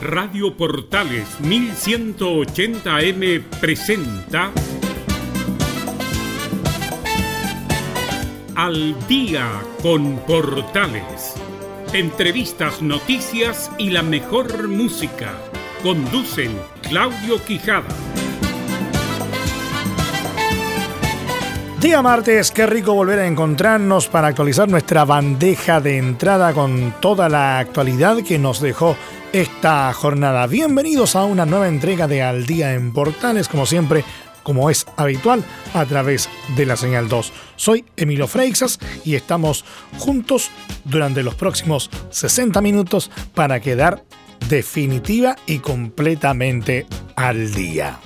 Radio Portales 1180M presenta Al día con Portales. Entrevistas, noticias y la mejor música. Conducen Claudio Quijada. Día martes, qué rico volver a encontrarnos para actualizar nuestra bandeja de entrada con toda la actualidad que nos dejó esta jornada. Bienvenidos a una nueva entrega de Al Día en Portales, como siempre, como es habitual, a través de la señal 2. Soy Emilio Freixas y estamos juntos durante los próximos 60 minutos para quedar definitiva y completamente al día.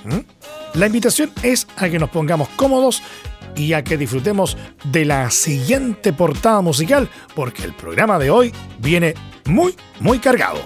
La invitación es a que nos pongamos cómodos y a que disfrutemos de la siguiente portada musical, porque el programa de hoy viene muy, muy cargado.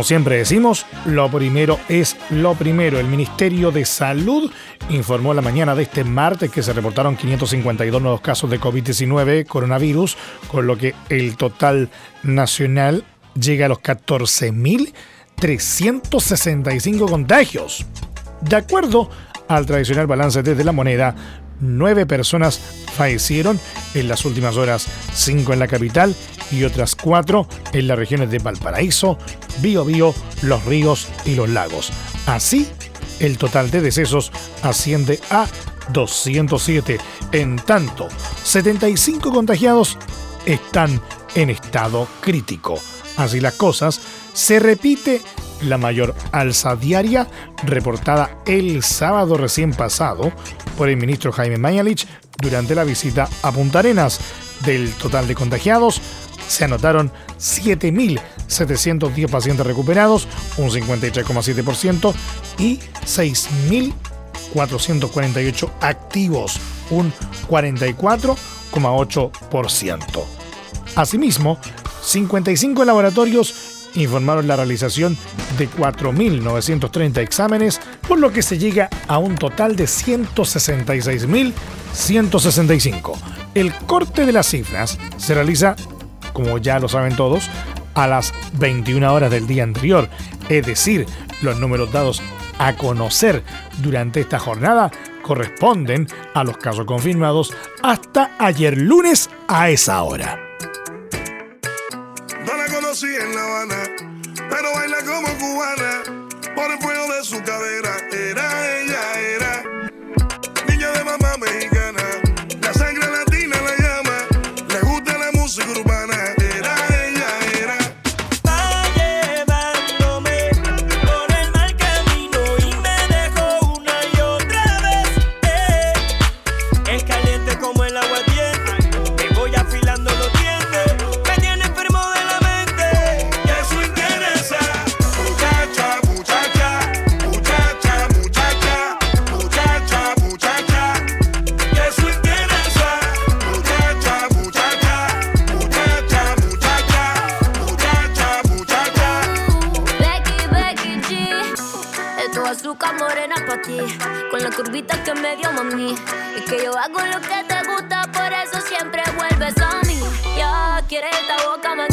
Como siempre decimos, lo primero es lo primero. El Ministerio de Salud informó la mañana de este martes que se reportaron 552 nuevos casos de COVID-19 coronavirus, con lo que el total nacional llega a los 14.365 contagios. De acuerdo al tradicional balance desde la moneda, nueve personas fallecieron en las últimas horas, cinco en la capital y otras cuatro en las regiones de Valparaíso, Biobío, Los Ríos y Los Lagos. Así, el total de decesos asciende a 207. En tanto, 75 contagiados están en estado crítico. Así las cosas, se repite la mayor alza diaria reportada el sábado recién pasado por el ministro Jaime Mañalich durante la visita a Punta Arenas. Del total de contagiados, se anotaron 7.710 pacientes recuperados, un 53,7%, y 6.448 activos, un 44,8%. Asimismo, 55 laboratorios informaron la realización de 4.930 exámenes, por lo que se llega a un total de 166.165. El corte de las cifras se realiza, como ya lo saben todos, a las 21 horas del día anterior, es decir, los números dados a conocer durante esta jornada corresponden a los casos confirmados hasta ayer lunes a esa hora. En La Habana, pero baila como cubana, por el fuego de su cadera. Era ella, era. Niña de mamá Con la curvita que me dio mami. Y que yo hago lo que te gusta, por eso siempre vuelves a mí. Ya quieres esta boca magnética.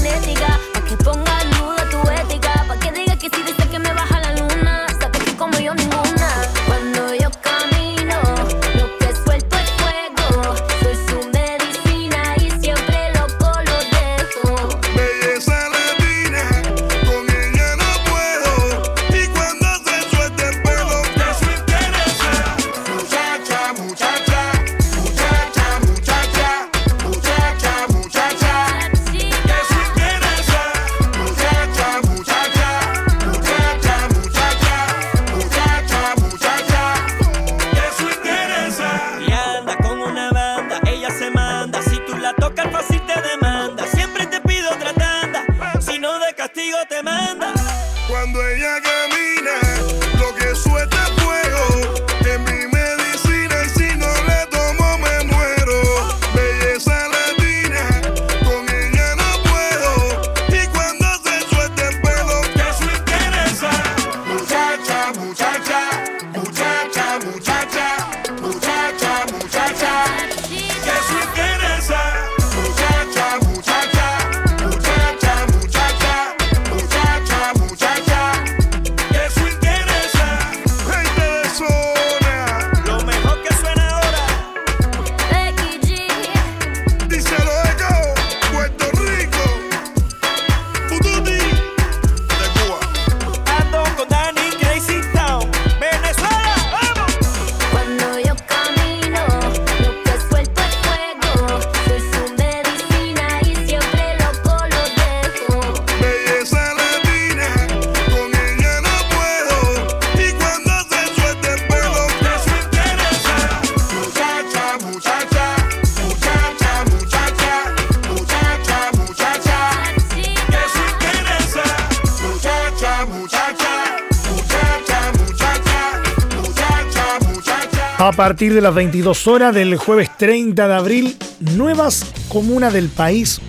Partir de las 22 horas del jueves 30 de abril, nuevas comunas del país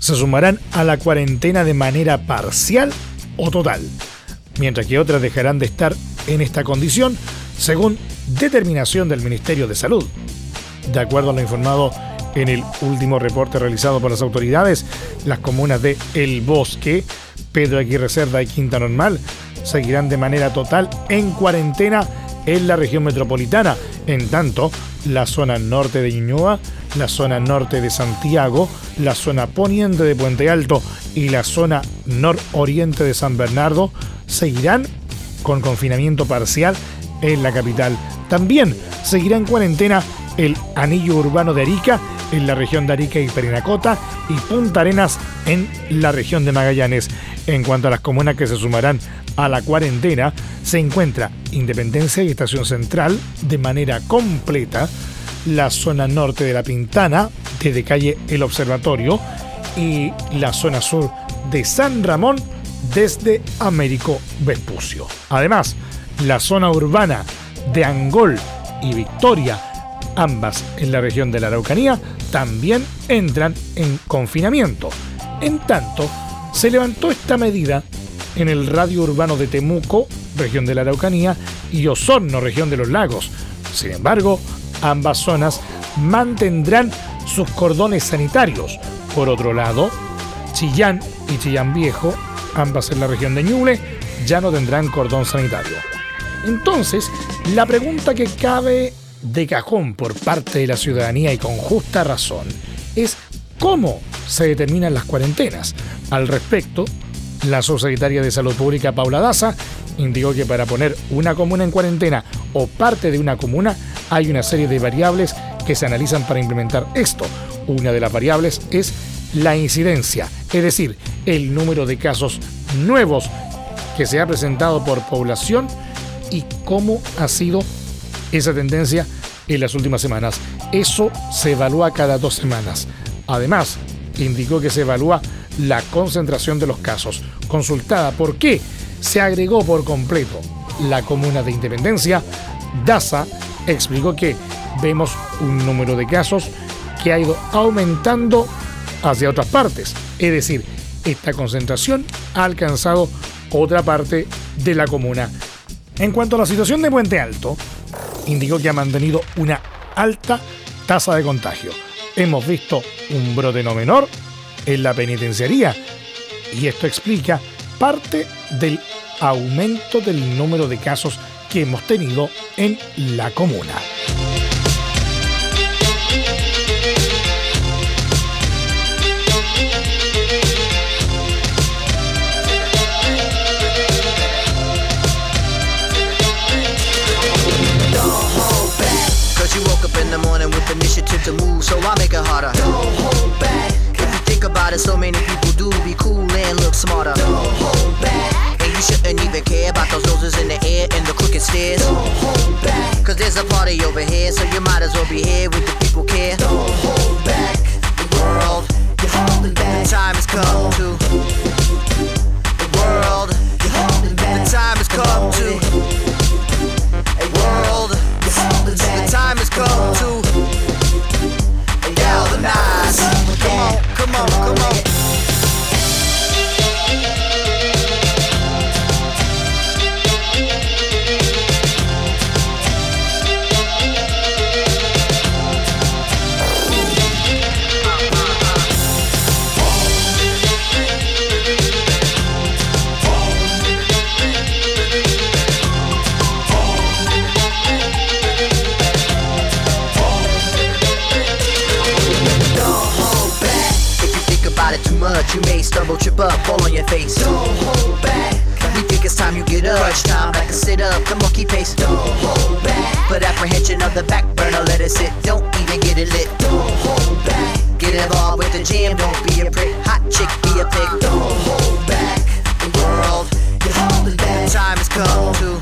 se sumarán a la cuarentena de manera parcial o total, mientras que otras dejarán de estar en esta condición según determinación del Ministerio de Salud. De acuerdo a lo informado en el último reporte realizado por las autoridades, las comunas de El Bosque, Pedro Aguirre Cerda y Quinta Normal seguirán de manera total en cuarentena en la región metropolitana. En tanto, la zona norte de Ñuñoa, la zona norte de Santiago, la zona poniente de Puente Alto y la zona nororiente de San Bernardo seguirán con confinamiento parcial en la capital. También seguirá en cuarentena el anillo urbano de Arica en la región de Arica y Perinacota y Punta Arenas en la región de Magallanes. En cuanto a las comunas que se sumarán a la cuarentena, se encuentra Independencia y Estación Central de manera completa, la zona norte de La Pintana, desde calle El Observatorio, y la zona sur de San Ramón desde Américo Vespucio. Además, la zona urbana de Angol y Victoria, ambas en la región de la Araucanía, también entran en confinamiento. En tanto, se levantó esta medida en el radio urbano de Temuco, región de la Araucanía, y Osorno, región de los lagos. Sin embargo, ambas zonas mantendrán sus cordones sanitarios. Por otro lado, Chillán y Chillán Viejo, ambas en la región de Ñuble, ya no tendrán cordón sanitario. Entonces, la pregunta que cabe de cajón por parte de la ciudadanía y con justa razón es cómo se determinan las cuarentenas. Al respecto, la subsecretaria de Salud Pública, Paula Daza, indicó que para poner una comuna en cuarentena o parte de una comuna hay una serie de variables que se analizan para implementar esto. Una de las variables es la incidencia, es decir, el número de casos nuevos que se ha presentado por población y cómo ha sido esa tendencia en las últimas semanas. Eso se evalúa cada dos semanas. Además, indicó que se evalúa la concentración de los casos. Consultada por qué se agregó por completo la comuna de Independencia, DASA explicó que vemos un número de casos que ha ido aumentando hacia otras partes. Es decir, esta concentración ha alcanzado otra parte de la comuna. En cuanto a la situación de Puente Alto, indicó que ha mantenido una alta tasa de contagio. Hemos visto un brote no menor en la penitenciaría y esto explica parte del aumento del número de casos que hemos tenido en la comuna. upstairs. Don't hold back. Cause there's a party over here, so you might as well be here with the people care. Don't hold back. The world, you're holding back. The time has come to. The world, you're holding back. The time has come to. A world, you're holding back. The time has come to. Galvanize. Come on, come on, come on. Fall on your face. Don't hold back. We think it's time you get up. Crunch time like a sit up, the monkey pace. Don't hold back. Put apprehension of the back burner, let it sit. Don't even get it lit. Don't hold back. Get involved with the jam, don't be a prick. Hot chick, be a pig. Don't hold back. The world, you're holding back. Time has come to.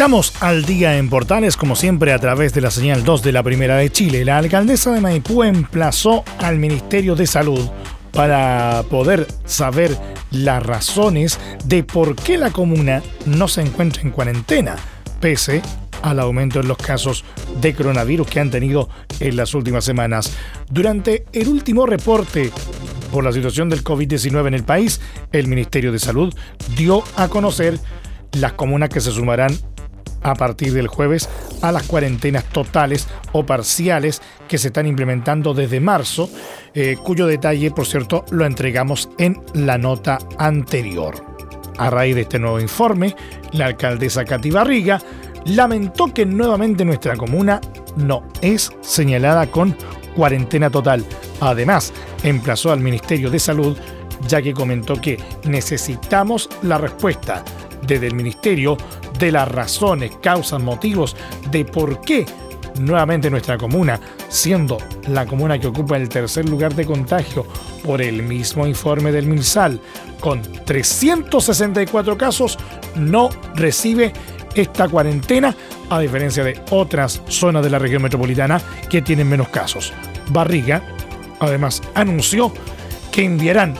Estamos al día en Portales, como siempre, a través de la señal 2 de la Primera de Chile. La alcaldesa de Maipú emplazó al Ministerio de Salud para poder saber las razones de por qué la comuna no se encuentra en cuarentena, pese al aumento en los casos de coronavirus que han tenido en las últimas semanas. Durante el último reporte por la situación del COVID-19 en el país, el Ministerio de Salud dio a conocer las comunas que se sumarán a partir del jueves a las cuarentenas totales o parciales que se están implementando desde marzo, eh, cuyo detalle, por cierto, lo entregamos en la nota anterior. A raíz de este nuevo informe, la alcaldesa Cati Barriga lamentó que nuevamente nuestra comuna no es señalada con cuarentena total. Además, emplazó al Ministerio de Salud ya que comentó que necesitamos la respuesta desde el Ministerio de las razones, causas, motivos de por qué nuevamente nuestra comuna, siendo la comuna que ocupa el tercer lugar de contagio por el mismo informe del MinSal, con 364 casos, no recibe esta cuarentena, a diferencia de otras zonas de la región metropolitana que tienen menos casos. Barriga, además, anunció que enviarán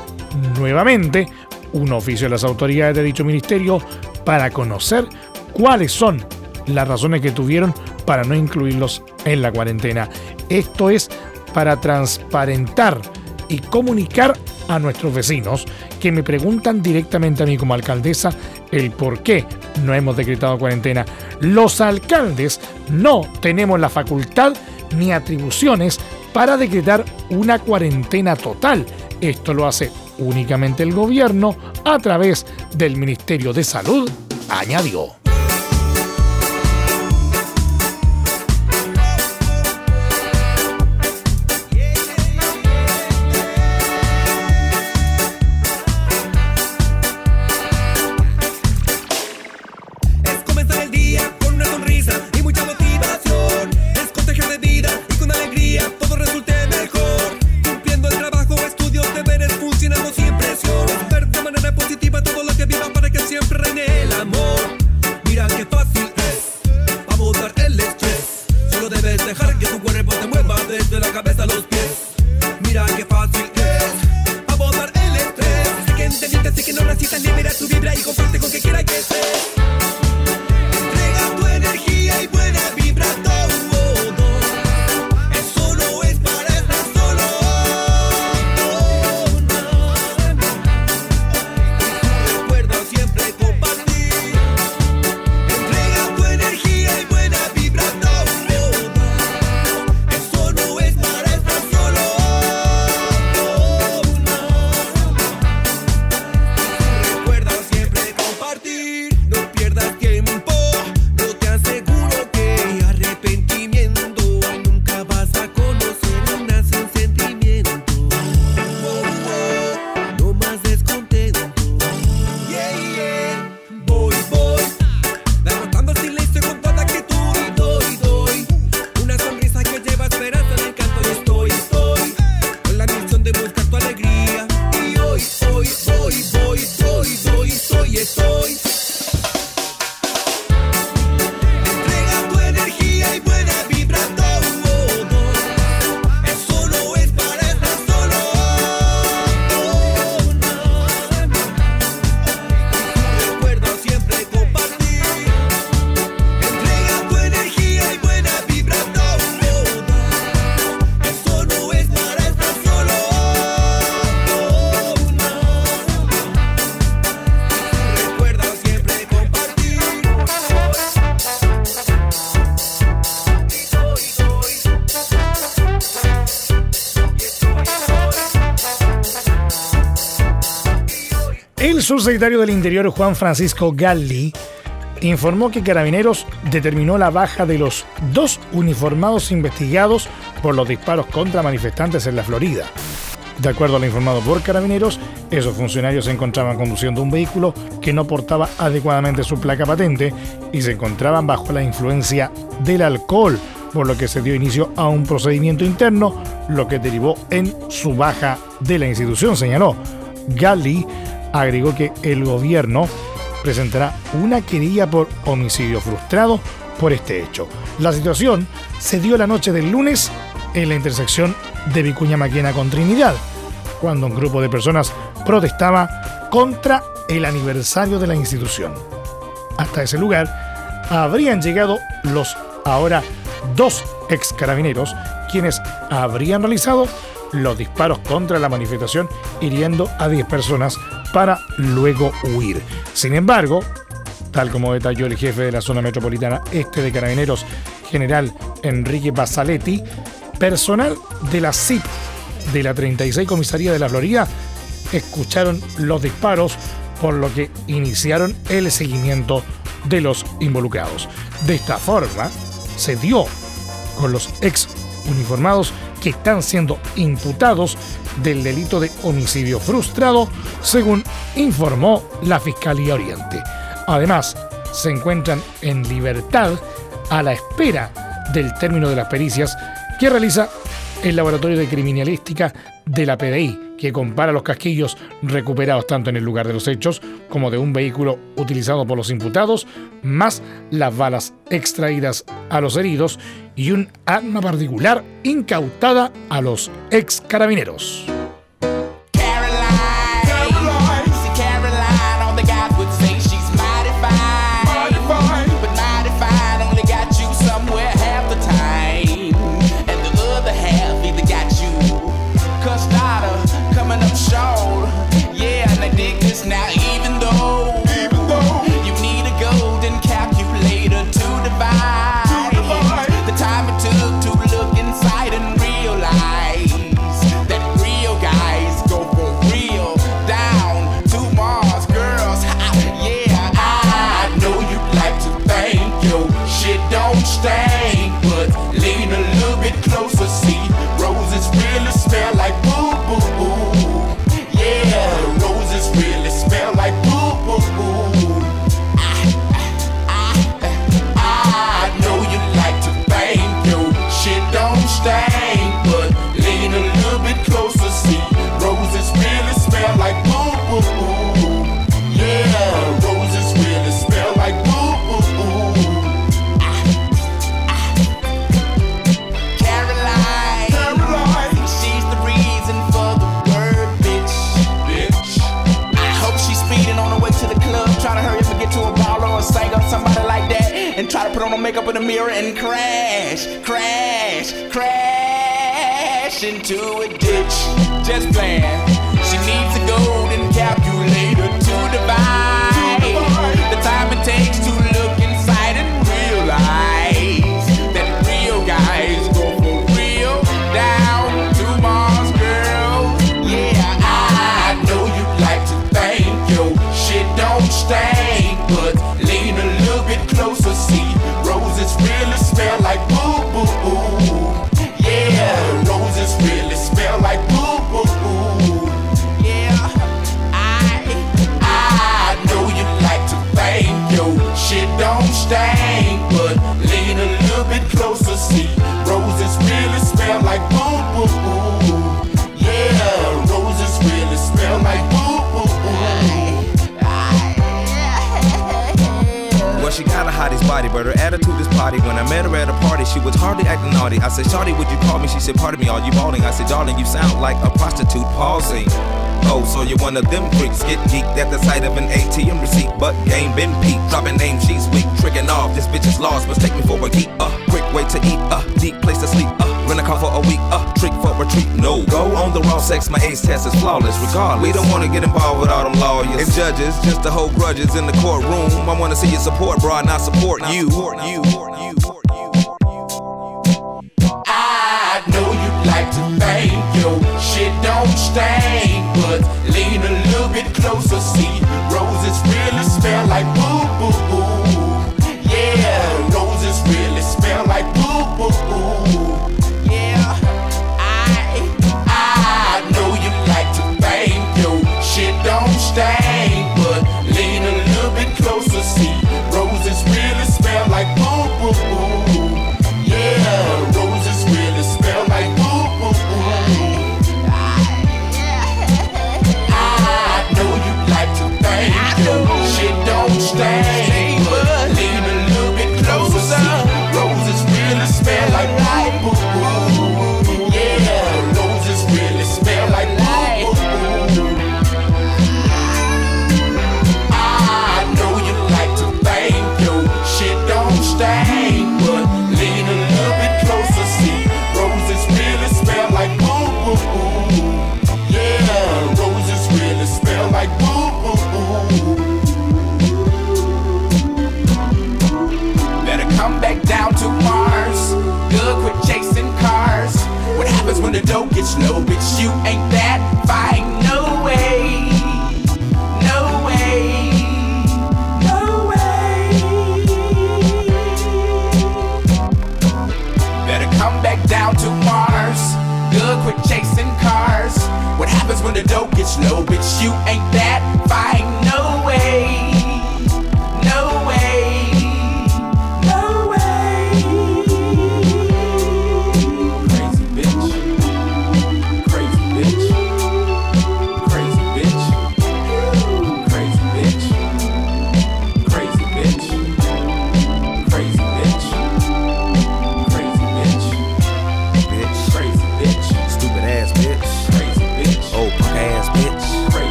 nuevamente un oficio a las autoridades de dicho ministerio para conocer cuáles son las razones que tuvieron para no incluirlos en la cuarentena. Esto es para transparentar y comunicar a nuestros vecinos que me preguntan directamente a mí como alcaldesa el por qué no hemos decretado cuarentena. Los alcaldes no tenemos la facultad ni atribuciones para decretar una cuarentena total. Esto lo hace únicamente el gobierno a través del Ministerio de Salud, añadió. Subsecretario del Interior, Juan Francisco Galli, informó que Carabineros determinó la baja de los dos uniformados investigados por los disparos contra manifestantes en la Florida. De acuerdo a lo informado por Carabineros, esos funcionarios se encontraban conduciendo un vehículo que no portaba adecuadamente su placa patente y se encontraban bajo la influencia del alcohol, por lo que se dio inicio a un procedimiento interno, lo que derivó en su baja de la institución, señaló. Galli agregó que el gobierno presentará una querella por homicidio frustrado por este hecho. La situación se dio la noche del lunes en la intersección de Vicuña Maquena con Trinidad, cuando un grupo de personas protestaba contra el aniversario de la institución. Hasta ese lugar habrían llegado los ahora dos ex carabineros, quienes habrían realizado los disparos contra la manifestación, hiriendo a 10 personas para luego huir. Sin embargo, tal como detalló el jefe de la zona metropolitana este de Carabineros, general Enrique Basaletti, personal de la CIP de la 36 Comisaría de la Florida escucharon los disparos por lo que iniciaron el seguimiento de los involucrados. De esta forma, se dio con los ex uniformados que están siendo imputados del delito de homicidio frustrado, según informó la Fiscalía Oriente. Además, se encuentran en libertad a la espera del término de las pericias que realiza el Laboratorio de Criminalística de la PDI, que compara los casquillos recuperados tanto en el lugar de los hechos como de un vehículo utilizado por los imputados, más las balas extraídas a los heridos y un arma particular incautada a los ex carabineros. And crash, crash, crash into a ditch. Just playing. She needs a golden calculator to divide body, but her attitude is potty. When I met her at a party, she was hardly acting naughty. I said, Shawty, would you call me? She said, Pardon me, are you balling? I said, Darling, you sound like a prostitute pausing. Oh, so you're one of them freaks. Get geeked at the sight of an ATM receipt, but game been peaked. Dropping name, she's weak. Tricking off, this bitch is lost. Mistake me for a geek. Uh, quick way to eat. Uh, deep place to sleep. Uh, rent a car for a week. Uh, trick for retreat. No, go on the raw sex. My ace test is flawless. Regardless, we don't wanna get involved with all them lawyers and judges. Just to hold grudges in the courtroom. I wanna see you support, bro, not support you. I know you like to think your shit don't stink, but lean a little bit closer, see roses really smell like boo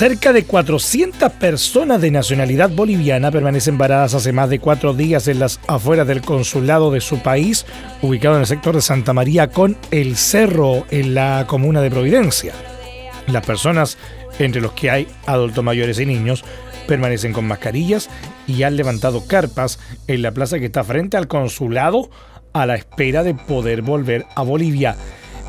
Cerca de 400 personas de nacionalidad boliviana permanecen varadas hace más de cuatro días en las afueras del consulado de su país, ubicado en el sector de Santa María con El Cerro, en la comuna de Providencia. Las personas, entre los que hay adultos mayores y niños, permanecen con mascarillas y han levantado carpas en la plaza que está frente al consulado a la espera de poder volver a Bolivia.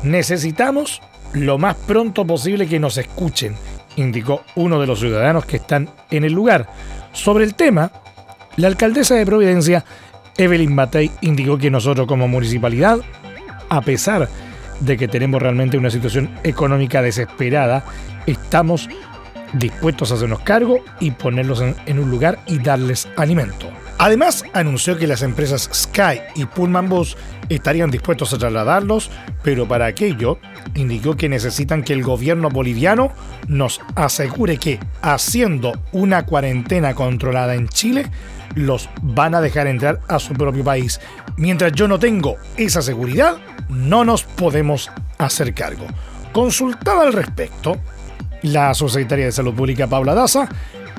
Necesitamos lo más pronto posible que nos escuchen indicó uno de los ciudadanos que están en el lugar. Sobre el tema, la alcaldesa de Providencia, Evelyn Matei, indicó que nosotros como municipalidad, a pesar de que tenemos realmente una situación económica desesperada, estamos dispuestos a hacernos cargo y ponerlos en, en un lugar y darles alimento. Además, anunció que las empresas Sky y Pullman Bus estarían dispuestos a trasladarlos, pero para aquello indicó que necesitan que el gobierno boliviano nos asegure que, haciendo una cuarentena controlada en Chile, los van a dejar entrar a su propio país. Mientras yo no tengo esa seguridad, no nos podemos hacer cargo. Consultada al respecto, la subsecretaria de Salud Pública, Paula Daza,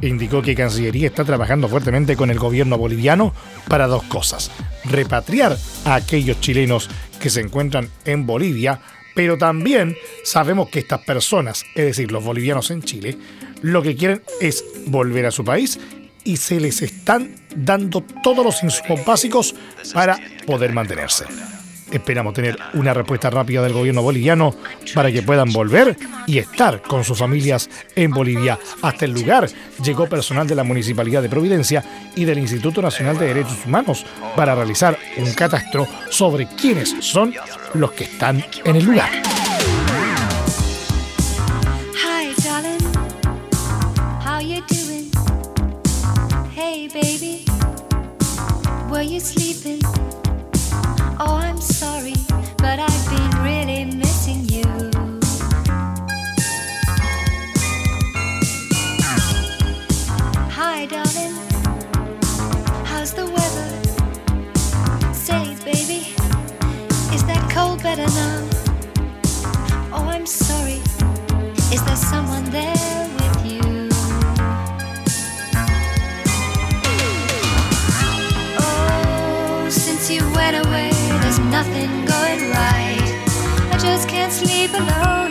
indicó que Cancillería está trabajando fuertemente con el gobierno boliviano para dos cosas. Repatriar a aquellos chilenos que se encuentran en Bolivia, pero también sabemos que estas personas, es decir, los bolivianos en Chile, lo que quieren es volver a su país y se les están dando todos los insumos básicos para poder mantenerse. Esperamos tener una respuesta rápida del gobierno boliviano para que puedan volver y estar con sus familias en Bolivia. Hasta el lugar llegó personal de la Municipalidad de Providencia y del Instituto Nacional de Derechos Humanos para realizar un catastro sobre quiénes son los que están en el lugar. Better now? Oh, I'm sorry. Is there someone there with you? Oh, since you went away, there's nothing going right. I just can't sleep alone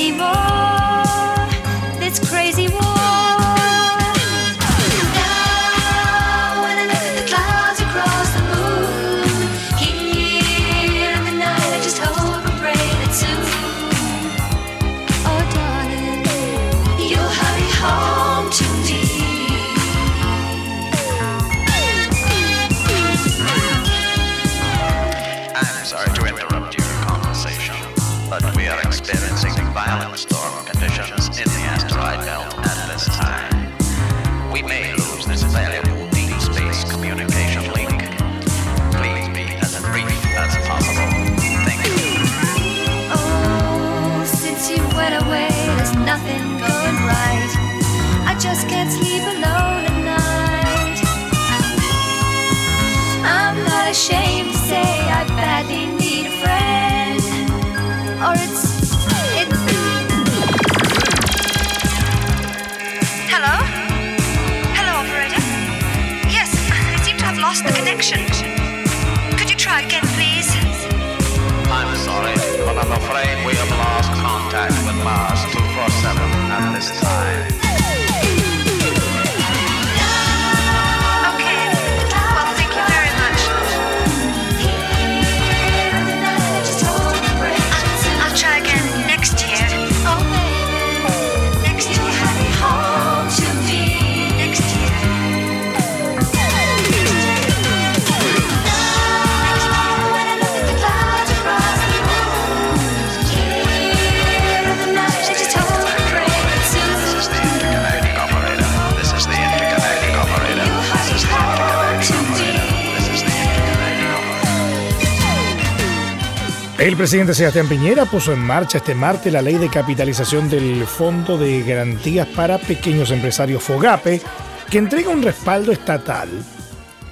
anymore. violence. 247 at this time. El presidente Sebastián Piñera puso en marcha este martes la ley de capitalización del Fondo de Garantías para Pequeños Empresarios FOGAPE, que entrega un respaldo estatal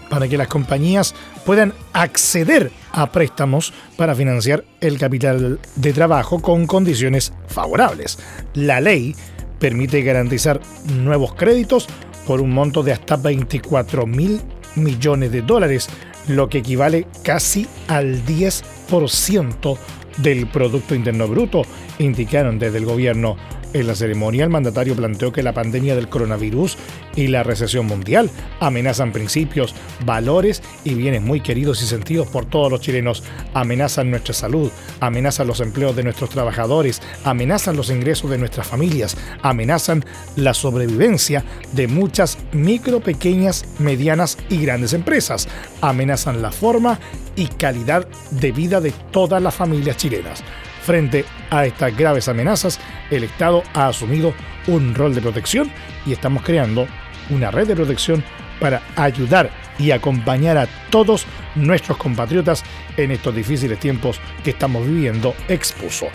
para que las compañías puedan acceder a préstamos para financiar el capital de trabajo con condiciones favorables. La ley permite garantizar nuevos créditos por un monto de hasta 24 mil millones de dólares, lo que equivale casi al 10% del Producto Interno Bruto, indicaron desde el gobierno. En la ceremonia, el mandatario planteó que la pandemia del coronavirus y la recesión mundial amenazan principios, valores y bienes muy queridos y sentidos por todos los chilenos, amenazan nuestra salud, amenazan los empleos de nuestros trabajadores, amenazan los ingresos de nuestras familias, amenazan la sobrevivencia de muchas micro, pequeñas, medianas y grandes empresas, amenazan la forma y calidad de vida de todas las familias chilenas. Frente a estas graves amenazas, el Estado ha asumido un rol de protección y estamos creando una red de protección para ayudar y acompañar a todos nuestros compatriotas en estos difíciles tiempos que estamos viviendo, expuso.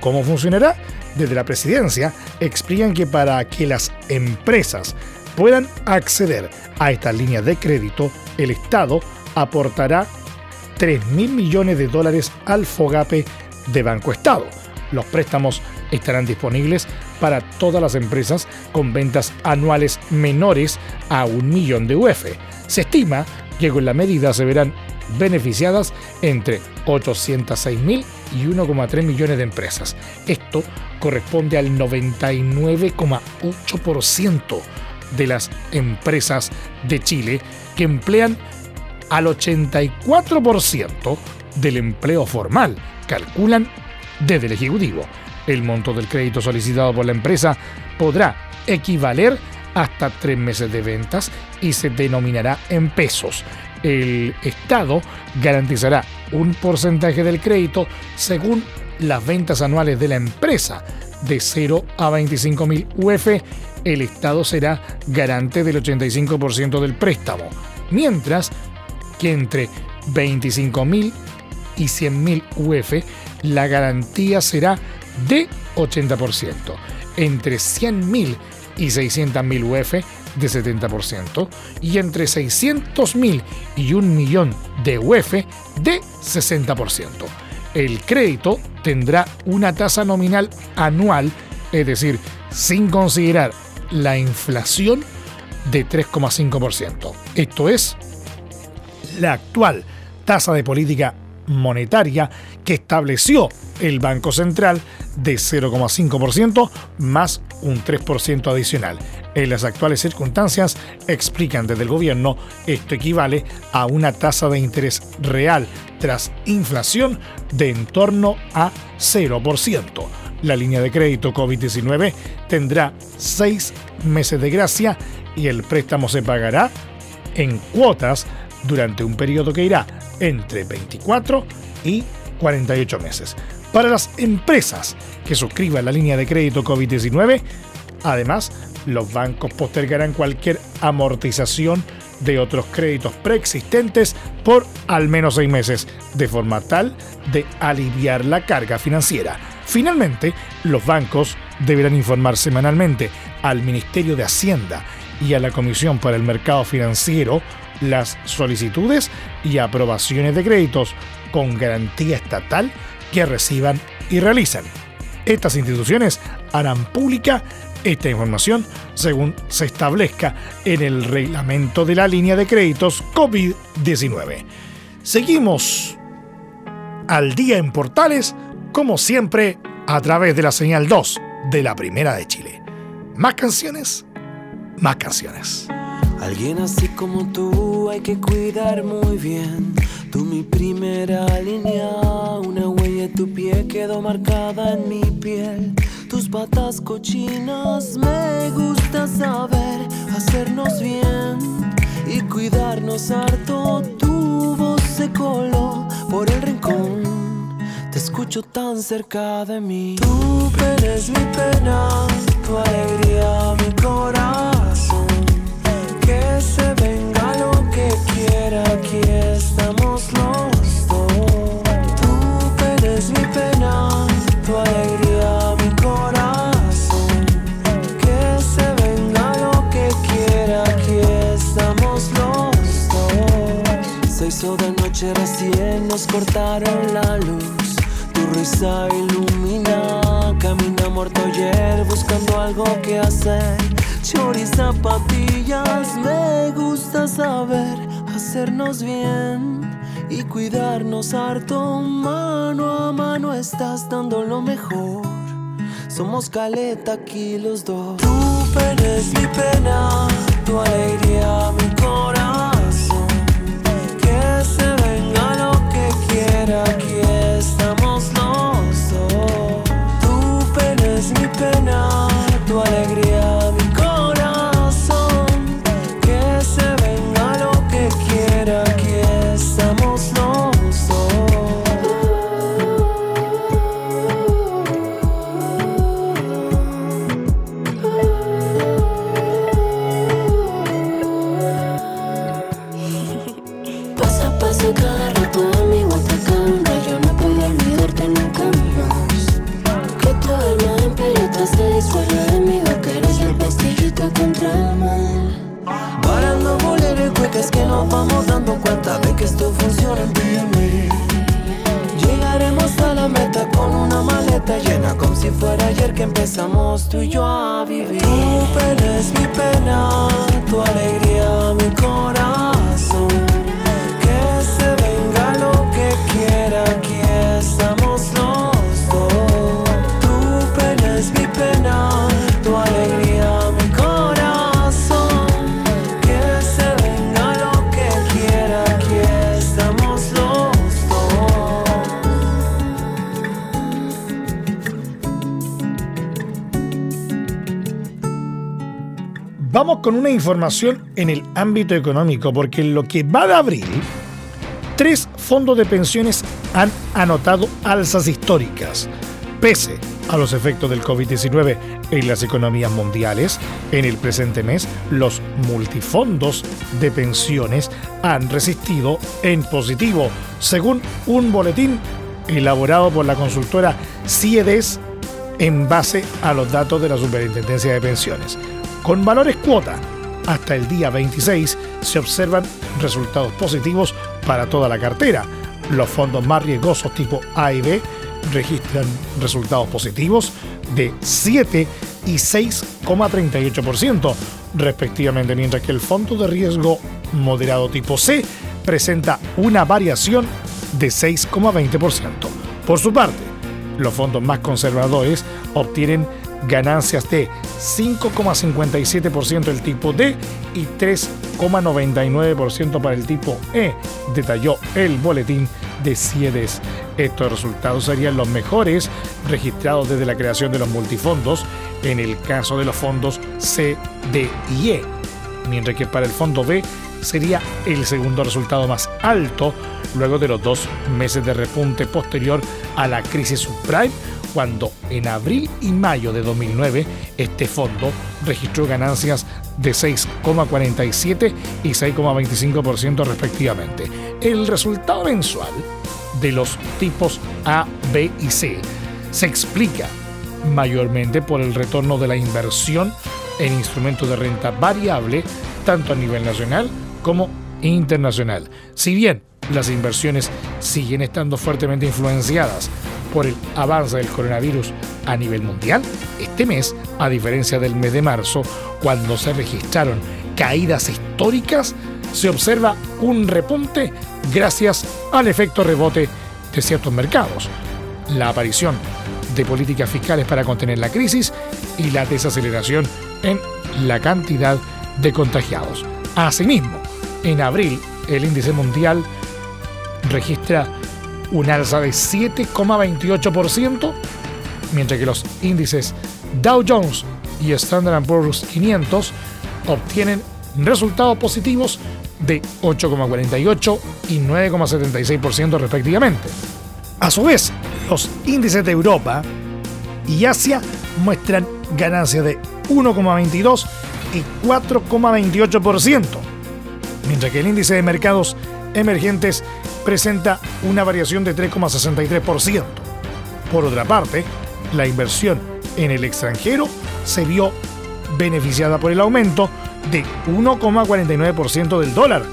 ¿Cómo funcionará? Desde la presidencia explican que para que las empresas puedan acceder a estas líneas de crédito, el Estado aportará 3 mil millones de dólares al FOGAPE de Banco Estado. Los préstamos estarán disponibles para todas las empresas con ventas anuales menores a un millón de UF. Se estima que con la medida se verán beneficiadas entre 806 mil y 1,3 millones de empresas. Esto corresponde al 99,8% de las empresas de Chile que emplean al 84% del empleo formal, calculan desde el Ejecutivo. El monto del crédito solicitado por la empresa podrá equivaler hasta tres meses de ventas y se denominará en pesos. El Estado garantizará un porcentaje del crédito según las ventas anuales de la empresa. De 0 a 25 mil UF, el Estado será garante del 85% del préstamo, mientras que entre 25 mil y 100.000 UF, la garantía será de 80%. Entre 100.000 y 600.000 UF de 70% y entre 600.000 y 1 millón de UF de 60%. El crédito tendrá una tasa nominal anual, es decir, sin considerar la inflación de 3,5%. Esto es la actual tasa de política monetaria que estableció el Banco Central de 0,5% más un 3% adicional. En las actuales circunstancias, explican desde el gobierno, esto equivale a una tasa de interés real tras inflación de en torno a 0%. La línea de crédito COVID-19 tendrá seis meses de gracia y el préstamo se pagará en cuotas durante un periodo que irá entre 24 y 48 meses. Para las empresas que suscriban la línea de crédito COVID-19, además, los bancos postergarán cualquier amortización de otros créditos preexistentes por al menos seis meses, de forma tal de aliviar la carga financiera. Finalmente, los bancos deberán informar semanalmente al Ministerio de Hacienda y a la Comisión para el Mercado Financiero las solicitudes y aprobaciones de créditos con garantía estatal que reciban y realicen. Estas instituciones harán pública esta información según se establezca en el reglamento de la línea de créditos COVID-19. Seguimos al día en Portales, como siempre, a través de la señal 2 de la Primera de Chile. Más canciones, más canciones. Alguien así como tú hay que cuidar muy bien. Tú mi primera línea, una huella de tu pie quedó marcada en mi piel. Tus patas cochinas me gusta saber hacernos bien y cuidarnos harto. Tu voz se coló por el rincón. Te escucho tan cerca de mí. Tú eres mi pena, tu alegría, mi corazón que se venga lo que quiera, aquí estamos los dos. Tú eres mi pena, tu alegría, mi corazón. Que se venga lo que quiera, aquí estamos los dos. Se hizo de noche recién, nos cortaron la luz. Risa ilumina, camina muerto ayer buscando algo que hacer. Chori zapatillas, me gusta saber hacernos bien y cuidarnos harto. Mano a mano estás dando lo mejor. Somos caleta aquí los dos. Tu pena es mi pena, tu alegría mi corazón. Que se venga lo que quiera, tú y yo a vivir. Es con una información en el ámbito económico, porque en lo que va de abril, tres fondos de pensiones han anotado alzas históricas. Pese a los efectos del COVID-19 en las economías mundiales, en el presente mes los multifondos de pensiones han resistido en positivo, según un boletín elaborado por la consultora CIEDES en base a los datos de la Superintendencia de Pensiones. Con valores cuota, hasta el día 26 se observan resultados positivos para toda la cartera. Los fondos más riesgosos tipo A y B registran resultados positivos de 7 y 6,38% respectivamente, mientras que el fondo de riesgo moderado tipo C presenta una variación de 6,20%. Por su parte, los fondos más conservadores obtienen ganancias de 5,57% el tipo D y 3,99% para el tipo E, detalló el boletín de CIEDES. Estos resultados serían los mejores registrados desde la creación de los multifondos en el caso de los fondos C, D y E, mientras que para el fondo B sería el segundo resultado más alto luego de los dos meses de repunte posterior a la crisis subprime, cuando en abril y mayo de 2009 este fondo registró ganancias de 6,47 y 6,25% respectivamente. El resultado mensual de los tipos A, B y C se explica mayormente por el retorno de la inversión en instrumentos de renta variable, tanto a nivel nacional como internacional. Si bien las inversiones siguen estando fuertemente influenciadas por el avance del coronavirus a nivel mundial, este mes, a diferencia del mes de marzo, cuando se registraron caídas históricas, se observa un repunte gracias al efecto rebote de ciertos mercados, la aparición de políticas fiscales para contener la crisis y la desaceleración en la cantidad de contagiados. Asimismo, en abril, el índice mundial registra un alza de 7,28%, mientras que los índices Dow Jones y Standard Poor's 500 obtienen resultados positivos de 8,48 y 9,76% respectivamente. A su vez, los índices de Europa y Asia muestran ganancias de 1,22 y 4,28%, mientras que el índice de mercados emergentes presenta una variación de 3,63%. Por otra parte, la inversión en el extranjero se vio beneficiada por el aumento de 1,49% del dólar,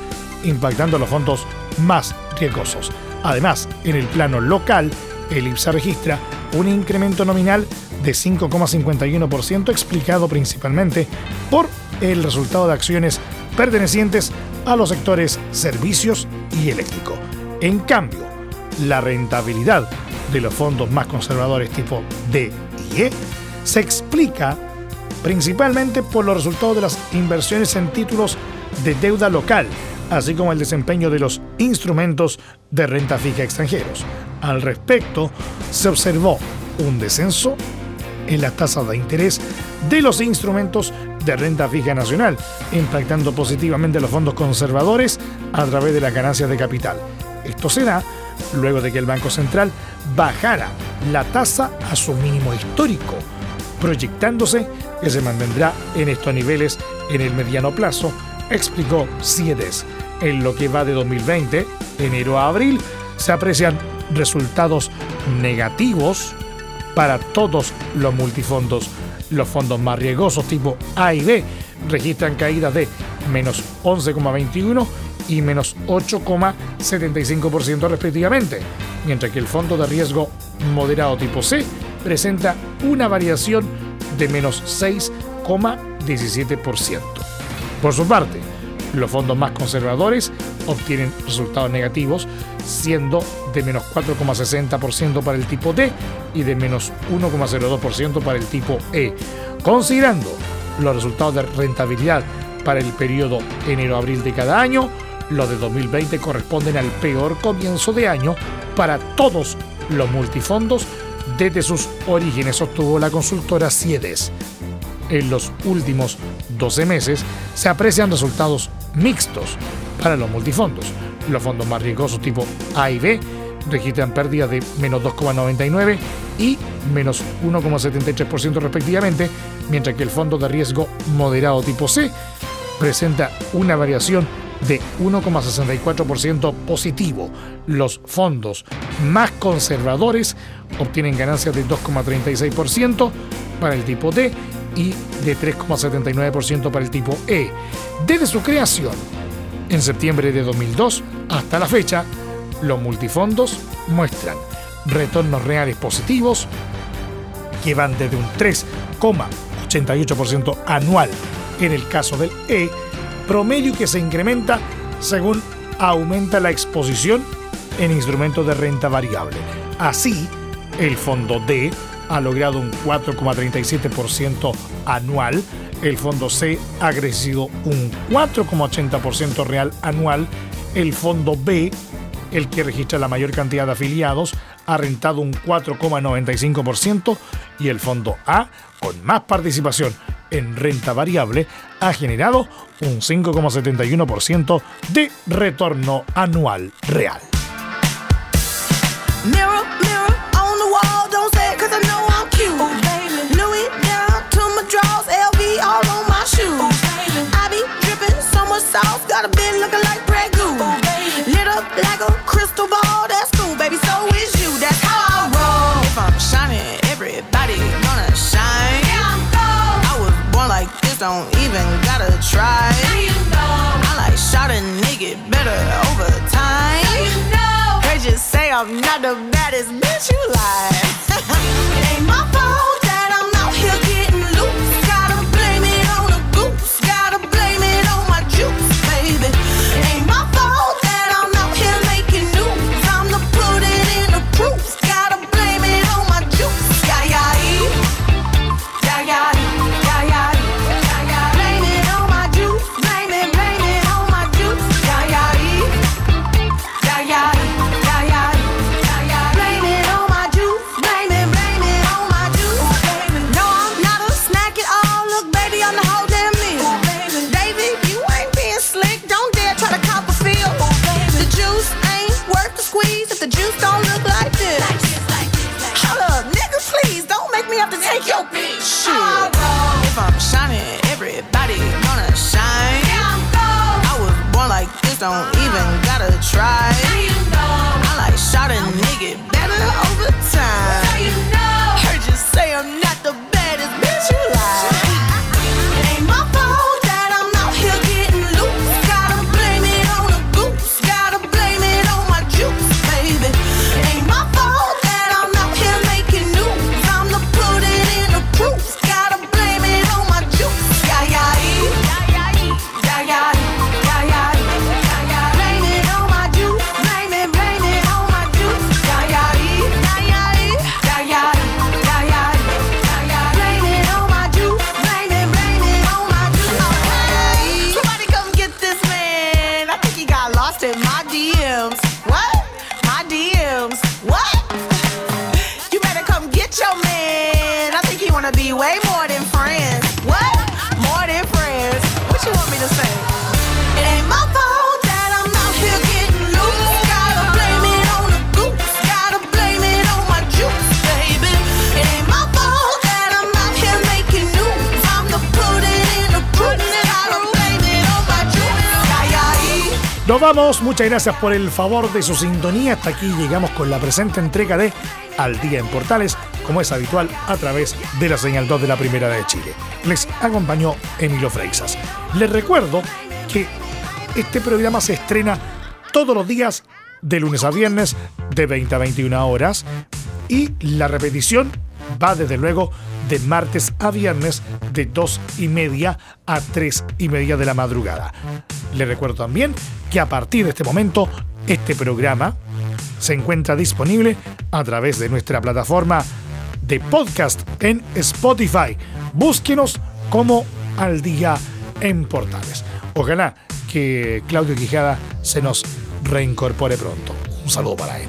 impactando los fondos más riesgosos. Además, en el plano local, el IPSA registra un incremento nominal de 5,51% explicado principalmente por el resultado de acciones pertenecientes a los sectores servicios y eléctrico. En cambio, la rentabilidad de los fondos más conservadores tipo D y E se explica principalmente por los resultados de las inversiones en títulos de deuda local, así como el desempeño de los instrumentos de renta fija extranjeros. Al respecto, se observó un descenso en las tasas de interés de los instrumentos de renta fija nacional, impactando positivamente a los fondos conservadores a través de las ganancias de capital. Esto se da luego de que el Banco Central bajara la tasa a su mínimo histórico, proyectándose que se mantendrá en estos niveles en el mediano plazo, explicó Ciedes. En lo que va de 2020, enero a abril, se aprecian resultados negativos para todos los multifondos. Los fondos más riesgosos tipo A y B registran caídas de menos 11,21 y menos 8,75% respectivamente, mientras que el fondo de riesgo moderado tipo C presenta una variación de menos 6,17%. Por su parte, los fondos más conservadores obtienen resultados negativos, siendo de menos 4,60% para el tipo D y de menos 1,02% para el tipo E. Considerando los resultados de rentabilidad para el periodo enero-abril de cada año, los de 2020 corresponden al peor comienzo de año para todos los multifondos desde sus orígenes, obtuvo la consultora Ciedes. En los últimos 12 meses se aprecian resultados mixtos para los multifondos. Los fondos más riesgosos tipo A y B registran pérdidas de menos 2,99 y menos 1,73% respectivamente, mientras que el fondo de riesgo moderado tipo C presenta una variación de 1,64% positivo. Los fondos más conservadores obtienen ganancias de 2,36% para el tipo D y de 3,79% para el tipo E. Desde su creación, en septiembre de 2002 hasta la fecha, los multifondos muestran retornos reales positivos que van desde un 3,88% anual en el caso del E, promedio que se incrementa según aumenta la exposición en instrumentos de renta variable. Así, el fondo D ha logrado un 4,37% anual, el fondo C ha crecido un 4,80% real anual, el fondo B, el que registra la mayor cantidad de afiliados, ha rentado un 4,95% y el fondo A, con más participación en renta variable, ha generado un 5,71% de retorno anual real. Mirror, mirror don't even gotta try. I like shot a nigga better over time. They just say I'm not the baddest bitch you like. it ain't my fault that I'm out here getting loose. Gotta blame it on the goose. Gotta blame it on my juice, baby. Nos vamos, muchas gracias por el favor de su sintonía. Hasta aquí llegamos con la presente entrega de Al Día en Portales, como es habitual a través de la señal 2 de la Primera de Chile. Les acompañó Emilio Freixas. Les recuerdo que este programa se estrena todos los días de lunes a viernes de 20 a 21 horas y la repetición va desde luego de martes a viernes de 2 y media a 3 y media de la madrugada. Les recuerdo también que a partir de este momento este programa se encuentra disponible a través de nuestra plataforma de podcast en Spotify. Búsquenos como al día en Portales. Ojalá que Claudio Quijada se nos reincorpore pronto. Un saludo para él.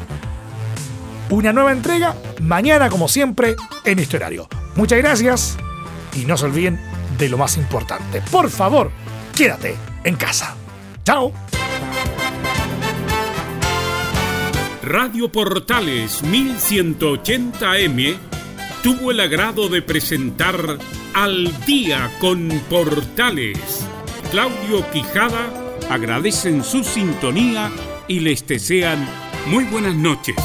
Una nueva entrega mañana como siempre en este horario. Muchas gracias y no se olviden de lo más importante. Por favor, quédate en casa. Chao. Radio Portales 1180M tuvo el agrado de presentar Al Día con Portales. Claudio Quijada agradecen su sintonía y les desean muy buenas noches.